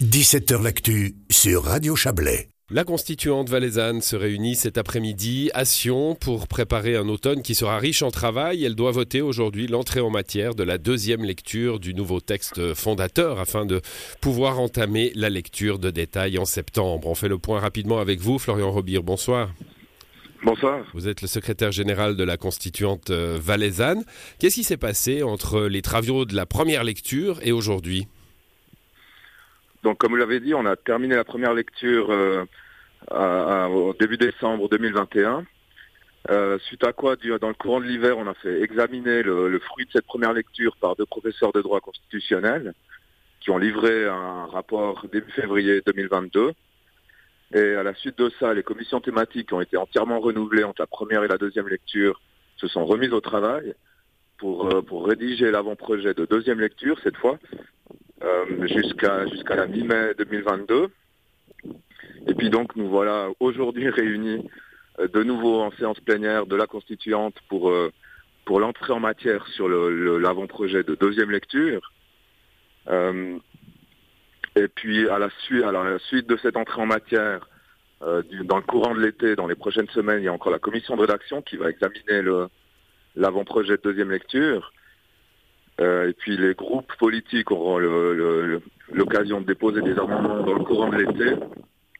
17h L'actu sur Radio Chablais. La constituante valaisanne se réunit cet après-midi à Sion pour préparer un automne qui sera riche en travail. Elle doit voter aujourd'hui l'entrée en matière de la deuxième lecture du nouveau texte fondateur afin de pouvoir entamer la lecture de détails en septembre. On fait le point rapidement avec vous, Florian Robire. Bonsoir. Bonsoir. Vous êtes le secrétaire général de la constituante euh, valaisanne. Qu'est-ce qui s'est passé entre les travaux de la première lecture et aujourd'hui? Donc, comme vous l'avez dit, on a terminé la première lecture euh, au début décembre 2021. Euh, suite à quoi, dans le courant de l'hiver, on a fait examiner le, le, fruit de cette première lecture par deux professeurs de droit constitutionnel qui ont livré un rapport début février 2022. Et à la suite de ça, les commissions thématiques ont été entièrement renouvelées entre la première et la deuxième lecture se sont remises au travail pour, euh, pour rédiger l'avant-projet de deuxième lecture cette fois jusqu'à jusqu'à la mi-mai 2022. Et puis donc nous voilà aujourd'hui réunis euh, de nouveau en séance plénière de la constituante pour euh, pour l'entrée en matière sur l'avant-projet de deuxième lecture. Euh, et puis à la suite, à la suite de cette entrée en matière, euh, dans le courant de l'été, dans les prochaines semaines, il y a encore la commission de rédaction qui va examiner l'avant-projet de deuxième lecture. Euh, et puis les groupes politiques auront l'occasion de déposer des amendements dans le courant de l'été,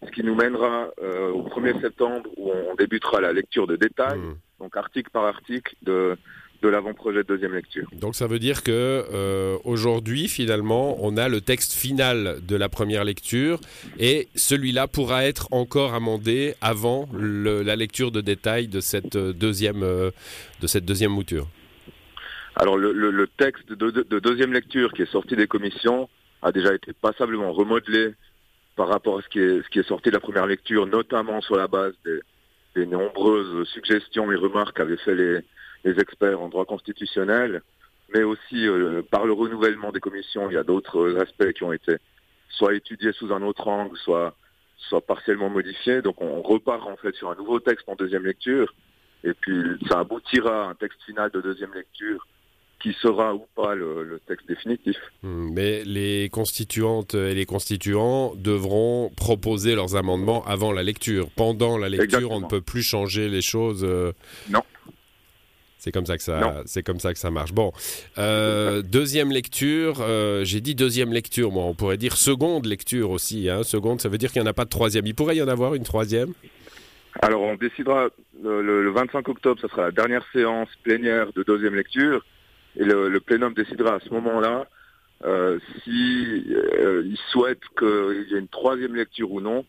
ce qui nous mènera euh, au 1er septembre où on débutera la lecture de détails, mmh. donc article par article, de, de l'avant-projet de deuxième lecture. Donc ça veut dire que euh, aujourd'hui, finalement, on a le texte final de la première lecture et celui-là pourra être encore amendé avant le, la lecture de détail de cette deuxième, euh, de cette deuxième mouture. Alors le, texte de, de, de, deuxième lecture qui est sorti des commissions a déjà été passablement remodelé par rapport à ce qui est, sorti de la première lecture, notamment sur la base des, nombreuses suggestions et remarques qu'avaient fait les, les experts en droit constitutionnel, mais aussi euh, par le renouvellement des commissions, il y a d'autres aspects qui ont été soit étudiés sous un autre angle, soit, soit partiellement modifiés. Donc on repart en fait sur un nouveau texte en deuxième lecture, et puis ça aboutira à un texte final de deuxième lecture qui sera ou pas le, le, texte définitif. Mais les constituantes et les constituants devront proposer leurs amendements avant la lecture. Pendant la lecture, Exactement. on ne peut plus changer les choses. Euh... Non. C'est comme ça que ça, c'est comme ça que ça marche. Bon, euh, deuxième lecture. Euh, J'ai dit deuxième lecture. Moi, on pourrait dire seconde lecture aussi. Hein. Seconde, ça veut dire qu'il n'y en a pas de troisième. Il pourrait y en avoir une troisième? Alors, on décidera le, le, le 25 octobre. Ça sera la dernière séance plénière de deuxième lecture, et le, plénum décidera à ce moment-là euh, euh, souhaite qu'il y ait une troisième lecture ou non.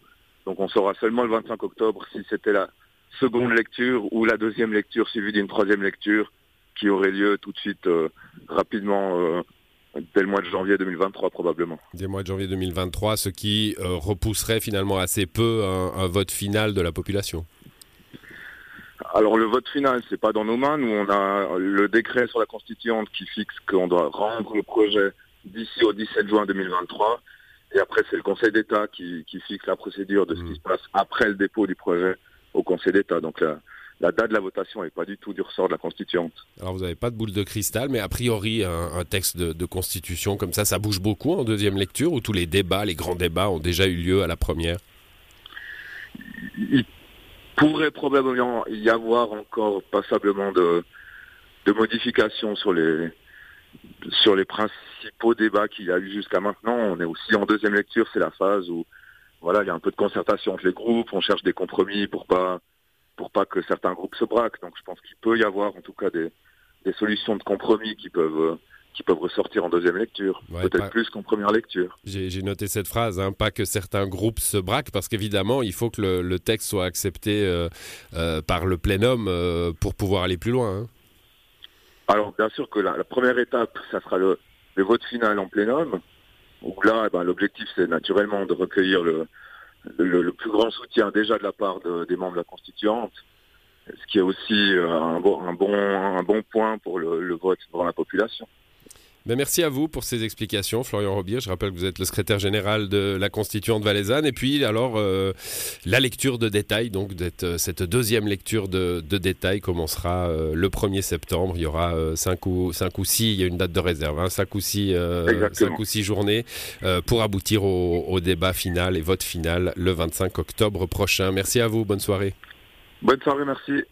Donc, on saura seulement le 25 octobre si c'était la seconde lecture ou la deuxième lecture suivie d'une troisième lecture qui aurait lieu tout de suite euh, rapidement euh, dès le mois de janvier 2023 probablement. Dès le mois de janvier 2023, ce qui repousserait finalement assez peu un, vote final de la population. Alors le vote final, c'est pas dans nos mains. Nous, on a le décret sur la constituante qui fixe qu'on doit rendre le projet d'ici au 17 juin 2023. Et après, c'est le Conseil d'État qui, qui, fixe la procédure de ce mmh. qui se passe après le dépôt du projet au Conseil d'État. Donc la, la, date de la votation n'est pas du tout du ressort de la Constituante. Alors vous n'avez pas de boule de cristal, mais a priori un, un texte de, de, Constitution comme ça, ça bouge beaucoup en deuxième lecture, où tous les débats, les grands débats ont déjà eu lieu à la première? Il pourrait probablement y avoir encore passablement de, de modifications sur les, sur les principaux débats qu'il y a eu jusqu'à maintenant. On est aussi en deuxième lecture, c'est la phase où voilà, il y a un peu de concertation entre les groupes, on cherche des compromis pour pas pour pas que certains groupes se braquent. Donc je pense qu'il peut y avoir en tout cas des, des solutions de compromis qui peuvent qui peuvent ressortir en deuxième lecture, ouais, peut-être plus qu'en première lecture. J'ai noté cette phrase, hein, pas que certains groupes se braquent, parce qu'évidemment, il faut que le, le, texte soit accepté euh, euh, par le plénum euh, pour pouvoir aller plus loin. Hein. Alors bien sûr que la, la, première étape, ça sera le, le vote final en plénum, où là, eh ben, l'objectif, c'est naturellement de recueillir le, le, le, plus grand soutien déjà de la part de, des membres de la constituante, ce qui est aussi un bon, un bon, un bon point pour le, le vote devant la population. Ben, merci à vous pour ces explications, Florian Robier. Je rappelle que vous êtes le secrétaire général de la Constituante valaisanne. Et puis, alors, euh, la lecture de détail, donc euh, cette deuxième lecture de, de détail commencera euh, le 1er septembre. Il y aura 5 ou, 5 ou 6, il y a une date de réserve, hein, 5, ou 6, 5 ou 6 journées pour aboutir au, au débat final et vote final le 25 octobre prochain. Merci à vous, bonne soirée. Bonne soirée, merci.